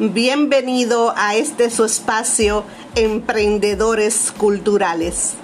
Bienvenido a este su espacio Emprendedores Culturales.